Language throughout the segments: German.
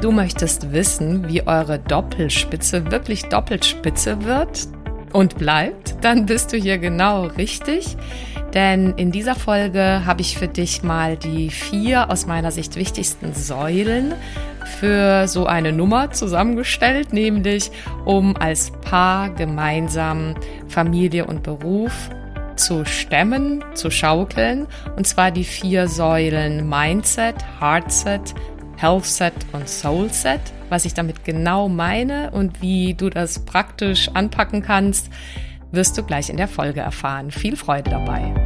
Du möchtest wissen, wie eure Doppelspitze wirklich Doppelspitze wird und bleibt? Dann bist du hier genau richtig. Denn in dieser Folge habe ich für dich mal die vier aus meiner Sicht wichtigsten Säulen für so eine Nummer zusammengestellt, nämlich um als Paar gemeinsam Familie und Beruf zu stemmen, zu schaukeln. Und zwar die vier Säulen Mindset, Heartset, Healthset und Soulset. Was ich damit genau meine und wie du das praktisch anpacken kannst, wirst du gleich in der Folge erfahren. Viel Freude dabei.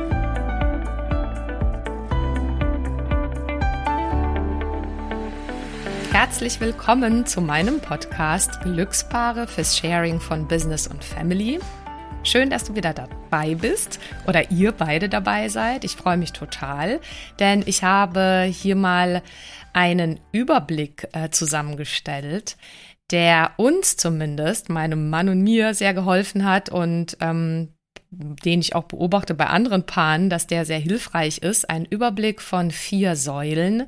Herzlich willkommen zu meinem Podcast Glückspaare fürs Sharing von Business und Family. Schön, dass du wieder dabei bist oder ihr beide dabei seid. Ich freue mich total, denn ich habe hier mal einen Überblick äh, zusammengestellt, der uns zumindest, meinem Mann und mir, sehr geholfen hat und ähm, den ich auch beobachte bei anderen Paaren, dass der sehr hilfreich ist. Ein Überblick von vier Säulen,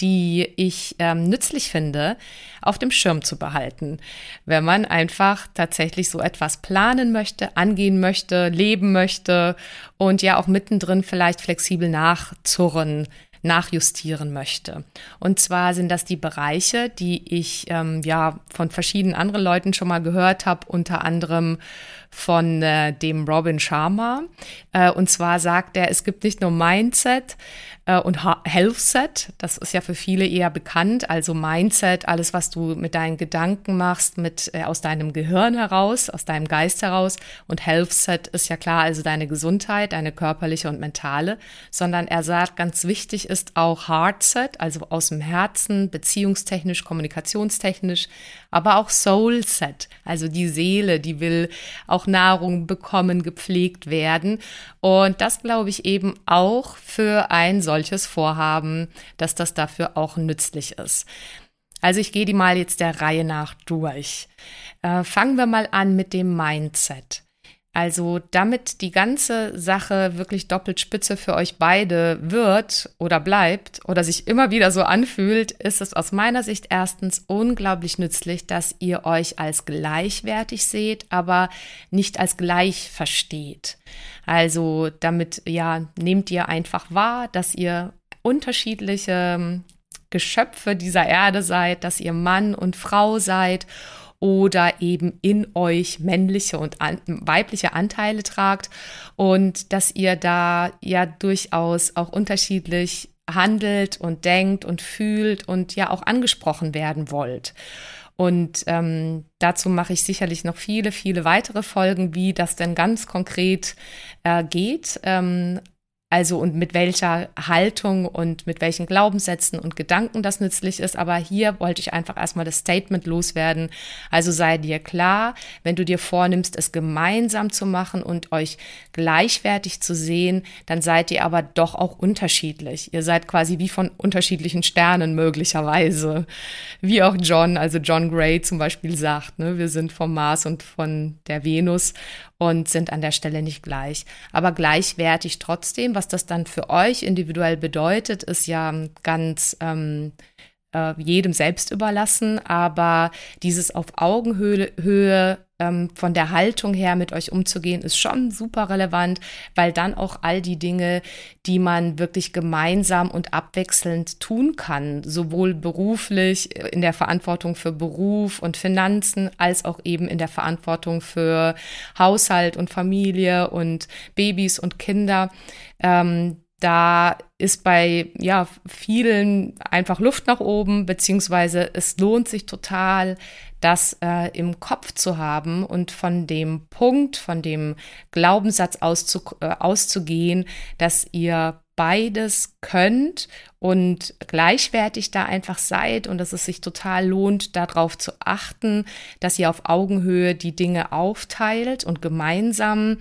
die ich ähm, nützlich finde, auf dem Schirm zu behalten, wenn man einfach tatsächlich so etwas planen möchte, angehen möchte, leben möchte und ja auch mittendrin vielleicht flexibel nachzurren nachjustieren möchte. Und zwar sind das die Bereiche, die ich ähm, ja von verschiedenen anderen Leuten schon mal gehört habe, unter anderem von äh, dem Robin Sharma. Äh, und zwar sagt er, es gibt nicht nur Mindset, äh, und Health Set, das ist ja für viele eher bekannt, also Mindset, alles, was du mit deinen Gedanken machst, mit äh, aus deinem Gehirn heraus, aus deinem Geist heraus. Und Health Set ist ja klar, also deine Gesundheit, deine körperliche und mentale, sondern er sagt, ganz wichtig ist auch Heart Set, also aus dem Herzen, beziehungstechnisch, kommunikationstechnisch, aber auch Soul Set, also die Seele, die will auch Nahrung bekommen, gepflegt werden. Und das glaube ich eben auch für ein solches Vorhaben, dass das dafür auch nützlich ist. Also ich gehe die mal jetzt der Reihe nach durch. Äh, fangen wir mal an mit dem Mindset. Also damit die ganze Sache wirklich doppelt spitze für euch beide wird oder bleibt oder sich immer wieder so anfühlt, ist es aus meiner Sicht erstens unglaublich nützlich, dass ihr euch als gleichwertig seht, aber nicht als gleich versteht. Also damit ja nehmt ihr einfach wahr, dass ihr unterschiedliche ähm, Geschöpfe dieser Erde seid, dass ihr Mann und Frau seid oder eben in euch männliche und an, weibliche Anteile tragt und dass ihr da ja durchaus auch unterschiedlich handelt und denkt und fühlt und ja auch angesprochen werden wollt. Und ähm, dazu mache ich sicherlich noch viele, viele weitere Folgen, wie das denn ganz konkret äh, geht. Ähm, also und mit welcher Haltung und mit welchen Glaubenssätzen und Gedanken das nützlich ist. Aber hier wollte ich einfach erstmal das Statement loswerden. Also sei dir klar, wenn du dir vornimmst, es gemeinsam zu machen und euch gleichwertig zu sehen, dann seid ihr aber doch auch unterschiedlich. Ihr seid quasi wie von unterschiedlichen Sternen möglicherweise. Wie auch John, also John Gray zum Beispiel sagt, ne, wir sind vom Mars und von der Venus und sind an der Stelle nicht gleich. Aber gleichwertig trotzdem, was das dann für euch individuell bedeutet, ist ja ganz ähm, äh, jedem selbst überlassen. Aber dieses auf Augenhöhe ähm, von der Haltung her mit euch umzugehen, ist schon super relevant, weil dann auch all die Dinge, die man wirklich gemeinsam und abwechselnd tun kann, sowohl beruflich äh, in der Verantwortung für Beruf und Finanzen, als auch eben in der Verantwortung für Haushalt und Familie und Babys und Kinder, ähm, da ist bei ja vielen einfach Luft nach oben, beziehungsweise es lohnt sich total, das äh, im Kopf zu haben und von dem Punkt, von dem Glaubenssatz auszu, äh, auszugehen, dass ihr beides könnt und gleichwertig da einfach seid und dass es sich total lohnt, darauf zu achten, dass ihr auf Augenhöhe die Dinge aufteilt und gemeinsam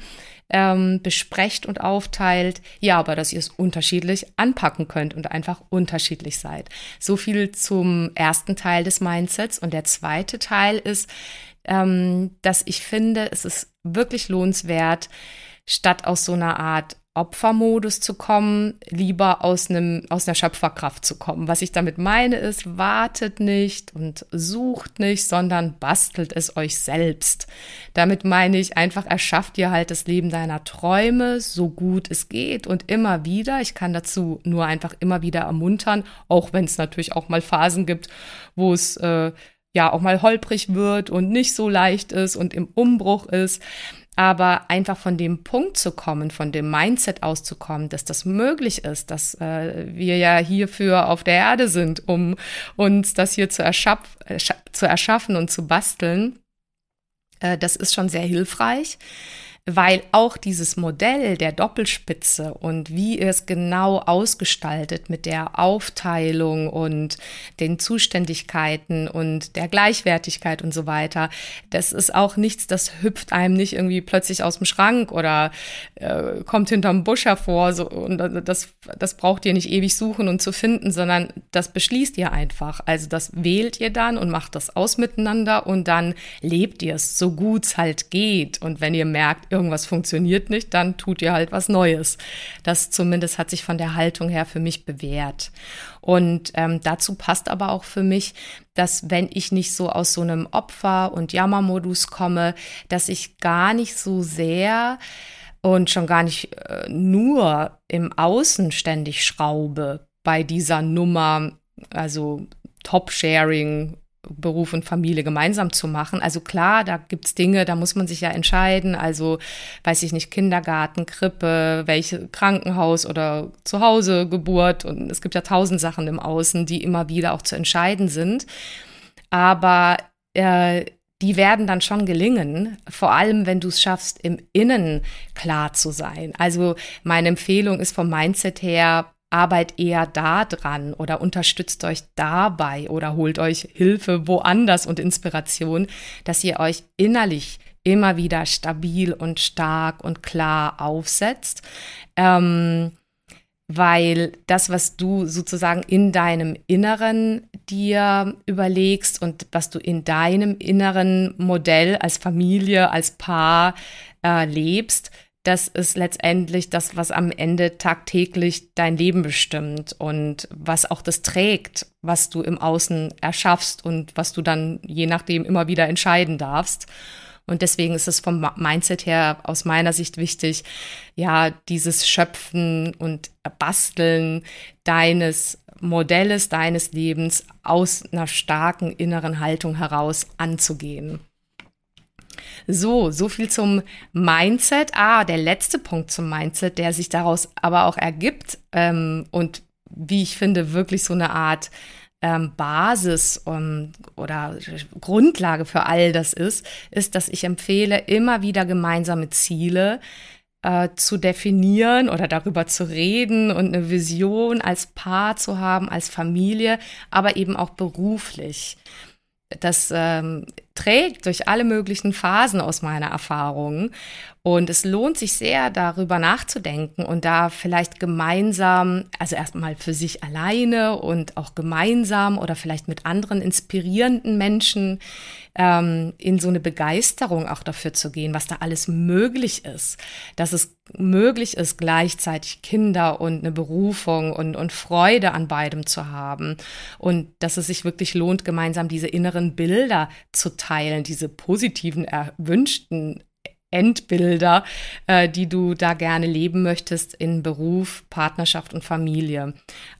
ähm, besprecht und aufteilt. Ja, aber dass ihr es unterschiedlich anpacken könnt und einfach unterschiedlich seid. So viel zum ersten Teil des Mindsets. Und der zweite Teil ist, ähm, dass ich finde, es ist wirklich lohnenswert, statt aus so einer Art Opfermodus zu kommen, lieber aus einem aus einer Schöpferkraft zu kommen. Was ich damit meine ist, wartet nicht und sucht nicht, sondern bastelt es euch selbst. Damit meine ich einfach erschafft ihr halt das Leben deiner Träume so gut es geht und immer wieder. Ich kann dazu nur einfach immer wieder ermuntern, auch wenn es natürlich auch mal Phasen gibt, wo es äh, ja auch mal holprig wird und nicht so leicht ist und im Umbruch ist. Aber einfach von dem Punkt zu kommen, von dem Mindset auszukommen, dass das möglich ist, dass äh, wir ja hierfür auf der Erde sind, um uns das hier zu, erschaff zu erschaffen und zu basteln, äh, das ist schon sehr hilfreich weil auch dieses Modell der Doppelspitze und wie es genau ausgestaltet mit der Aufteilung und den Zuständigkeiten und der Gleichwertigkeit und so weiter, das ist auch nichts, das hüpft einem nicht irgendwie plötzlich aus dem Schrank oder äh, kommt hinterm Busch hervor so, und das, das braucht ihr nicht ewig suchen und zu finden, sondern das beschließt ihr einfach. Also das wählt ihr dann und macht das aus miteinander und dann lebt ihr es so gut es halt geht und wenn ihr merkt, irgendwas funktioniert nicht, dann tut ihr halt was Neues. Das zumindest hat sich von der Haltung her für mich bewährt. Und ähm, dazu passt aber auch für mich, dass wenn ich nicht so aus so einem Opfer- und Jammermodus komme, dass ich gar nicht so sehr und schon gar nicht äh, nur im Außen ständig schraube bei dieser Nummer, also Top-Sharing Beruf und Familie gemeinsam zu machen. Also klar, da gibt's Dinge, da muss man sich ja entscheiden. Also weiß ich nicht, Kindergarten, Krippe, welche Krankenhaus oder Zuhause, Geburt. Und es gibt ja tausend Sachen im Außen, die immer wieder auch zu entscheiden sind. Aber äh, die werden dann schon gelingen, vor allem wenn du es schaffst, im Innen klar zu sein. Also meine Empfehlung ist vom Mindset her, arbeit eher da dran oder unterstützt euch dabei oder holt euch Hilfe woanders und Inspiration, dass ihr euch innerlich immer wieder stabil und stark und klar aufsetzt. Ähm, weil das, was du sozusagen in deinem Inneren dir überlegst und was du in deinem inneren Modell als Familie, als Paar äh, lebst, das ist letztendlich das, was am Ende tagtäglich dein Leben bestimmt und was auch das trägt, was du im Außen erschaffst und was du dann je nachdem immer wieder entscheiden darfst. Und deswegen ist es vom Mindset her aus meiner Sicht wichtig, ja, dieses Schöpfen und Basteln deines Modells, deines Lebens aus einer starken inneren Haltung heraus anzugehen. So, so viel zum Mindset. Ah, der letzte Punkt zum Mindset, der sich daraus aber auch ergibt ähm, und wie ich finde, wirklich so eine Art ähm, Basis um, oder Grundlage für all das ist, ist, dass ich empfehle, immer wieder gemeinsame Ziele äh, zu definieren oder darüber zu reden und eine Vision als Paar zu haben, als Familie, aber eben auch beruflich das ähm, trägt durch alle möglichen Phasen aus meiner Erfahrung. Und es lohnt sich sehr, darüber nachzudenken und da vielleicht gemeinsam, also erstmal für sich alleine und auch gemeinsam oder vielleicht mit anderen inspirierenden Menschen ähm, in so eine Begeisterung auch dafür zu gehen, was da alles möglich ist. Dass es möglich ist, gleichzeitig Kinder und eine Berufung und, und Freude an beidem zu haben. Und dass es sich wirklich lohnt, gemeinsam diese inneren Bilder zu teilen, diese positiven, erwünschten Endbilder, äh, die du da gerne leben möchtest in Beruf, Partnerschaft und Familie.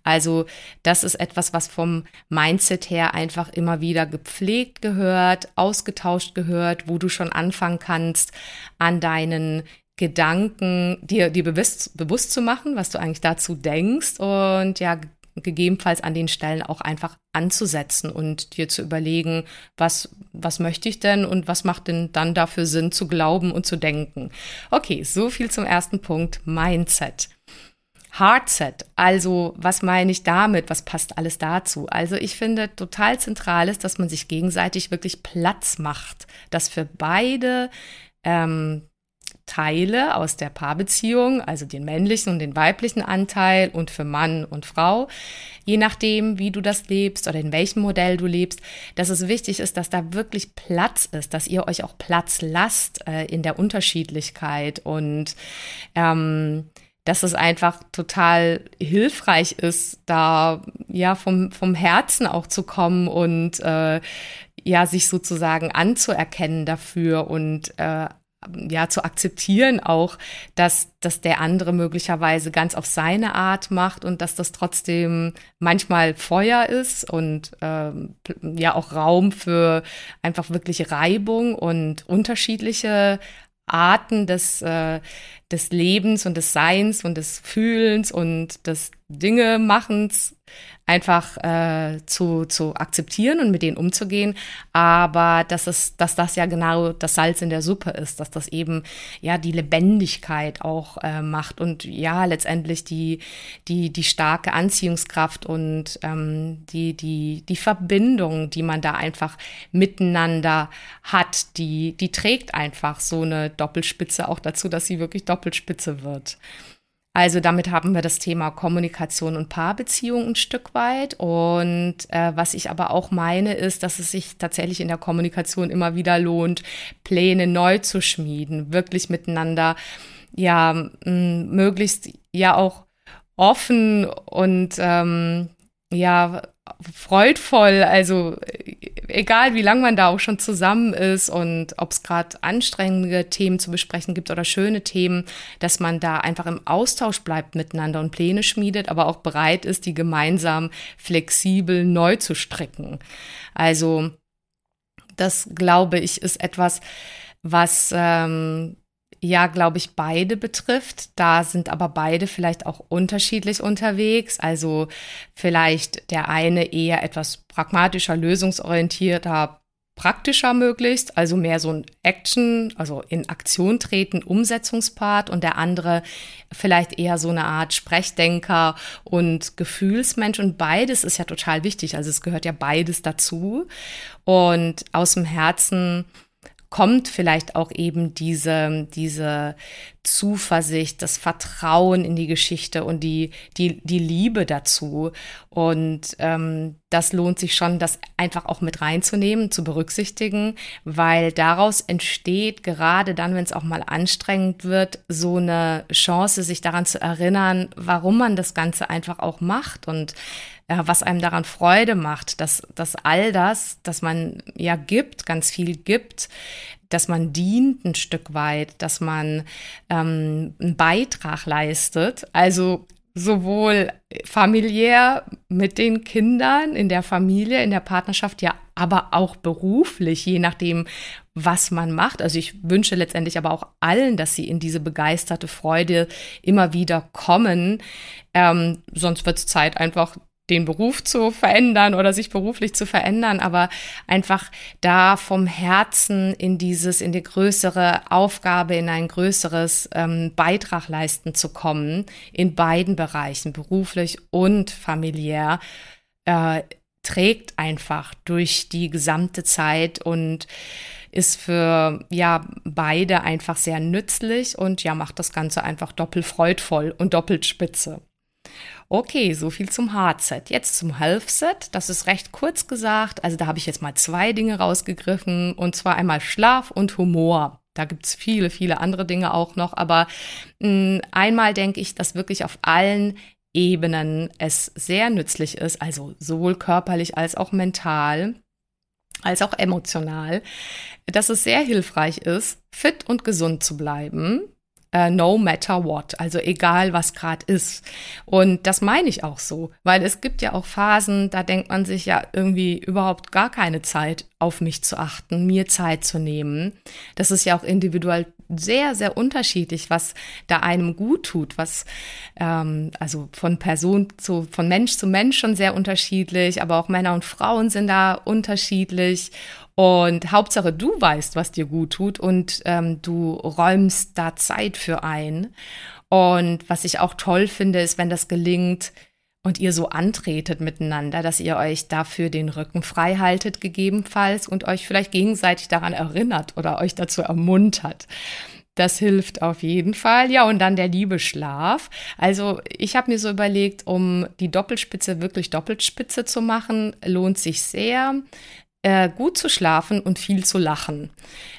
Also das ist etwas, was vom Mindset her einfach immer wieder gepflegt gehört, ausgetauscht gehört, wo du schon anfangen kannst, an deinen Gedanken dir, dir bewusst, bewusst zu machen, was du eigentlich dazu denkst und ja, gegebenenfalls an den Stellen auch einfach anzusetzen und dir zu überlegen, was, was möchte ich denn und was macht denn dann dafür Sinn zu glauben und zu denken. Okay, so viel zum ersten Punkt, Mindset. Hardset, also was meine ich damit, was passt alles dazu? Also ich finde total zentral ist, dass man sich gegenseitig wirklich Platz macht, dass für beide ähm, Teile aus der Paarbeziehung, also den männlichen und den weiblichen Anteil und für Mann und Frau, je nachdem, wie du das lebst oder in welchem Modell du lebst, dass es wichtig ist, dass da wirklich Platz ist, dass ihr euch auch Platz lasst äh, in der Unterschiedlichkeit. Und ähm, dass es einfach total hilfreich ist, da ja vom, vom Herzen auch zu kommen und äh, ja, sich sozusagen anzuerkennen dafür und äh, ja zu akzeptieren auch, dass, dass der andere möglicherweise ganz auf seine Art macht und dass das trotzdem manchmal Feuer ist und ähm, ja auch Raum für einfach wirklich Reibung und unterschiedliche Arten des, äh, des Lebens und des Seins und des Fühlens und des Dinge-Machens einfach äh, zu, zu akzeptieren und mit denen umzugehen. Aber dass es, dass das ja genau das Salz in der Suppe ist, dass das eben ja die Lebendigkeit auch äh, macht und ja letztendlich die, die, die starke Anziehungskraft und ähm, die, die, die Verbindung, die man da einfach miteinander hat, die, die trägt einfach so eine Doppelspitze auch dazu, dass sie wirklich Doppelspitze wird. Also damit haben wir das Thema Kommunikation und Paarbeziehung ein Stück weit. Und äh, was ich aber auch meine, ist, dass es sich tatsächlich in der Kommunikation immer wieder lohnt, Pläne neu zu schmieden, wirklich miteinander, ja, möglichst ja auch offen und ähm, ja, freudvoll, also egal wie lange man da auch schon zusammen ist und ob es gerade anstrengende Themen zu besprechen gibt oder schöne Themen, dass man da einfach im Austausch bleibt miteinander und Pläne schmiedet, aber auch bereit ist, die gemeinsam flexibel neu zu stricken. Also das glaube ich ist etwas, was ähm, ja, glaube ich, beide betrifft. Da sind aber beide vielleicht auch unterschiedlich unterwegs. Also vielleicht der eine eher etwas pragmatischer, lösungsorientierter, praktischer möglichst, also mehr so ein Action, also in Aktion treten, Umsetzungspart und der andere vielleicht eher so eine Art Sprechdenker und Gefühlsmensch und beides ist ja total wichtig, also es gehört ja beides dazu und aus dem Herzen kommt vielleicht auch eben diese, diese Zuversicht, das Vertrauen in die Geschichte und die, die, die Liebe dazu. Und ähm, das lohnt sich schon, das einfach auch mit reinzunehmen, zu berücksichtigen, weil daraus entsteht, gerade dann, wenn es auch mal anstrengend wird, so eine Chance, sich daran zu erinnern, warum man das Ganze einfach auch macht und äh, was einem daran Freude macht, dass, dass all das, dass man ja gibt, ganz viel gibt, dass man dient ein Stück weit, dass man ähm, einen Beitrag leistet. Also sowohl familiär mit den Kindern in der Familie, in der Partnerschaft, ja, aber auch beruflich, je nachdem, was man macht. Also ich wünsche letztendlich aber auch allen, dass sie in diese begeisterte Freude immer wieder kommen. Ähm, sonst wird es Zeit, einfach den Beruf zu verändern oder sich beruflich zu verändern, aber einfach da vom Herzen in dieses, in die größere Aufgabe, in ein größeres ähm, Beitrag leisten zu kommen, in beiden Bereichen, beruflich und familiär, äh, trägt einfach durch die gesamte Zeit und ist für ja beide einfach sehr nützlich und ja macht das Ganze einfach doppelt freudvoll und doppelt spitze. Okay, so viel zum Hardset. Jetzt zum Health-Set. Das ist recht kurz gesagt. Also da habe ich jetzt mal zwei Dinge rausgegriffen. Und zwar einmal Schlaf und Humor. Da gibt es viele, viele andere Dinge auch noch. Aber mh, hm, einmal denke ich, dass wirklich auf allen Ebenen es sehr nützlich ist, also sowohl körperlich als auch mental, als auch emotional, dass es sehr hilfreich ist, fit und gesund zu bleiben Uh, no matter what, also egal was gerade ist. Und das meine ich auch so, weil es gibt ja auch Phasen, da denkt man sich ja irgendwie überhaupt gar keine Zeit auf mich zu achten, mir Zeit zu nehmen. Das ist ja auch individuell sehr, sehr unterschiedlich, was da einem gut tut, was ähm, also von Person zu, von Mensch zu Mensch schon sehr unterschiedlich, aber auch Männer und Frauen sind da unterschiedlich. Und Hauptsache, du weißt, was dir gut tut und ähm, du räumst da Zeit für ein. Und was ich auch toll finde, ist, wenn das gelingt, und ihr so antretet miteinander, dass ihr euch dafür den Rücken frei haltet gegebenenfalls und euch vielleicht gegenseitig daran erinnert oder euch dazu ermuntert. Das hilft auf jeden Fall. Ja, und dann der liebe Schlaf. Also ich habe mir so überlegt, um die Doppelspitze wirklich Doppelspitze zu machen, lohnt sich sehr, äh, gut zu schlafen und viel zu lachen.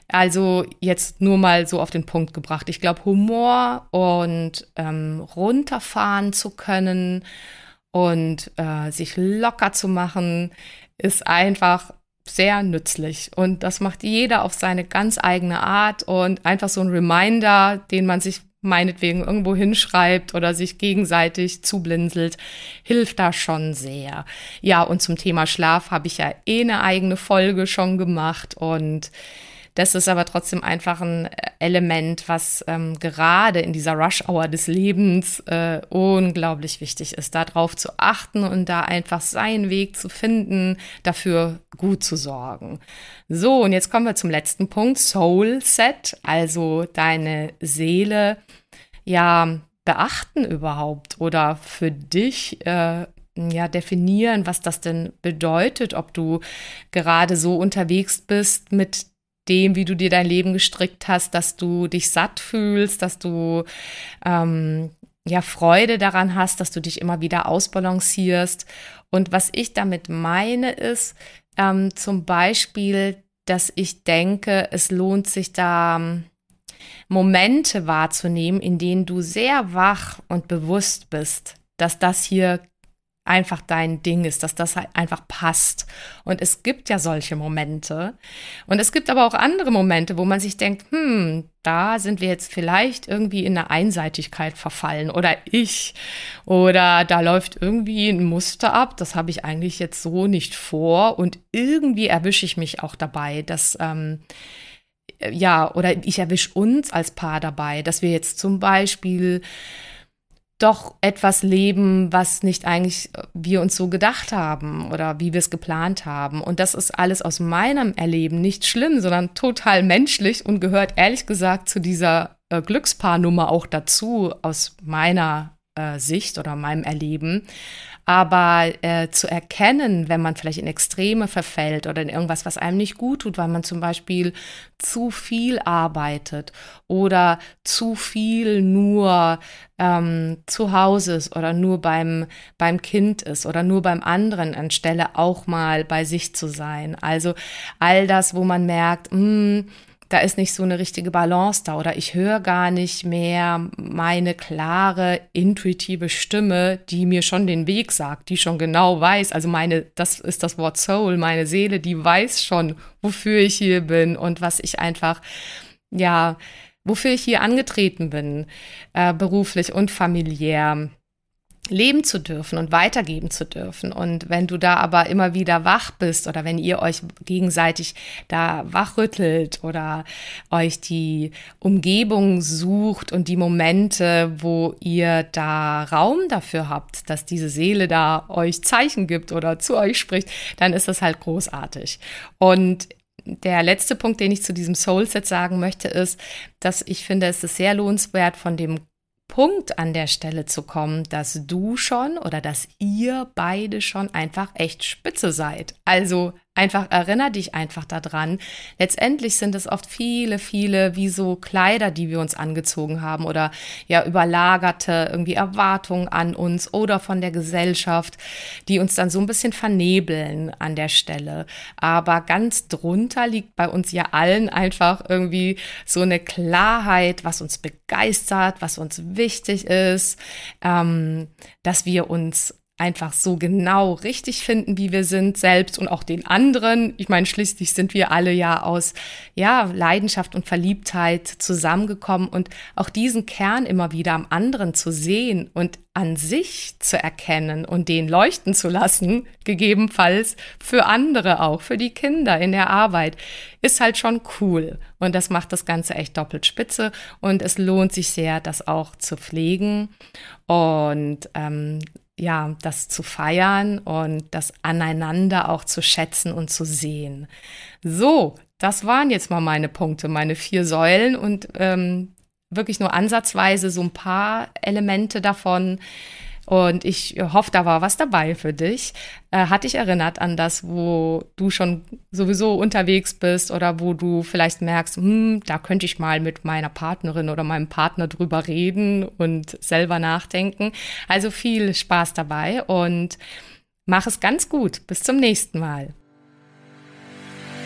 Also jetzt nur mal so auf den Punkt gebracht. Ich glaube, Humor und ähm, runterfahren zu können und äh, sich locker zu machen, ist einfach sehr nützlich. Und das macht jeder auf seine ganz eigene Art und einfach so ein Reminder, den man sich meinetwegen irgendwo hinschreibt oder sich gegenseitig zublinzelt, hilft da schon sehr. Ja, und zum Thema Schlaf habe ich ja eh eine eigene Folge schon gemacht und das ist aber trotzdem einfach ein Element, was ähm, gerade in dieser Rush-Hour des Lebens äh, unglaublich wichtig ist, darauf zu achten und da einfach seinen Weg zu finden, dafür gut zu sorgen. So, und jetzt kommen wir zum letzten Punkt, Soul Set, also deine Seele, ja, beachten überhaupt oder für dich äh, ja, definieren, was das denn bedeutet, ob du gerade so unterwegs bist mit dem, wie du dir dein Leben gestrickt hast, dass du dich satt fühlst, dass du ähm, ja Freude daran hast, dass du dich immer wieder ausbalancierst. Und was ich damit meine, ist ähm, zum Beispiel, dass ich denke, es lohnt sich da ähm, Momente wahrzunehmen, in denen du sehr wach und bewusst bist, dass das hier einfach dein Ding ist, dass das halt einfach passt. Und es gibt ja solche Momente. Und es gibt aber auch andere Momente, wo man sich denkt, hm, da sind wir jetzt vielleicht irgendwie in eine Einseitigkeit verfallen oder ich oder da läuft irgendwie ein Muster ab, das habe ich eigentlich jetzt so nicht vor und irgendwie erwische ich mich auch dabei, dass ähm, ja, oder ich erwische uns als Paar dabei, dass wir jetzt zum Beispiel doch etwas leben, was nicht eigentlich wir uns so gedacht haben oder wie wir es geplant haben. Und das ist alles aus meinem Erleben nicht schlimm, sondern total menschlich und gehört ehrlich gesagt zu dieser äh, Glückspaarnummer auch dazu aus meiner äh, Sicht oder meinem Erleben. Aber äh, zu erkennen, wenn man vielleicht in Extreme verfällt oder in irgendwas, was einem nicht gut tut, weil man zum Beispiel zu viel arbeitet oder zu viel nur ähm, zu Hause ist oder nur beim, beim Kind ist oder nur beim anderen, anstelle auch mal bei sich zu sein. Also all das, wo man merkt, mh, hm, da ist nicht so eine richtige Balance da oder ich höre gar nicht mehr meine klare, intuitive Stimme, die mir schon den Weg sagt, die schon genau weiß. Also meine, das ist das Wort Soul, meine Seele, die weiß schon, wofür ich hier bin und was ich einfach, ja, wofür ich hier angetreten bin, äh, beruflich und familiär leben zu dürfen und weitergeben zu dürfen. Und wenn du da aber immer wieder wach bist oder wenn ihr euch gegenseitig da wachrüttelt oder euch die Umgebung sucht und die Momente, wo ihr da Raum dafür habt, dass diese Seele da euch Zeichen gibt oder zu euch spricht, dann ist das halt großartig. Und der letzte Punkt, den ich zu diesem Soulset sagen möchte, ist, dass ich finde, es ist sehr lohnenswert, von dem Punkt an der Stelle zu kommen, dass du schon oder dass ihr beide schon einfach echt spitze seid. Also einfach erinner dich einfach daran. Letztendlich sind es oft viele, viele wie so Kleider, die wir uns angezogen haben oder ja überlagerte irgendwie Erwartungen an uns oder von der Gesellschaft, die uns dann so ein bisschen vernebeln an der Stelle. Aber ganz drunter liegt bei uns ja allen einfach irgendwie so eine Klarheit, was uns begeistert, was uns wichtig ist, ähm, dass wir uns einfach so genau richtig finden, wie wir sind, selbst und auch den anderen. Ich meine, schließlich sind wir alle ja aus, ja, Leidenschaft und Verliebtheit zusammengekommen und auch diesen Kern immer wieder am anderen zu sehen und an sich zu erkennen und den leuchten zu lassen, gegebenenfalls für andere auch, für die Kinder in der Arbeit, ist halt schon cool. Und das macht das Ganze echt doppelt spitze und es lohnt sich sehr, das auch zu pflegen und ähm, ja, das zu feiern und das aneinander auch zu schätzen und zu sehen. So, das waren jetzt mal meine Punkte, meine vier Säulen und ähm, wirklich nur ansatzweise so ein paar Elemente davon. Und ich hoffe, da war was dabei für dich. Äh, hat dich erinnert an das, wo du schon sowieso unterwegs bist oder wo du vielleicht merkst, hm, da könnte ich mal mit meiner Partnerin oder meinem Partner drüber reden und selber nachdenken. Also viel Spaß dabei und mach es ganz gut. Bis zum nächsten Mal.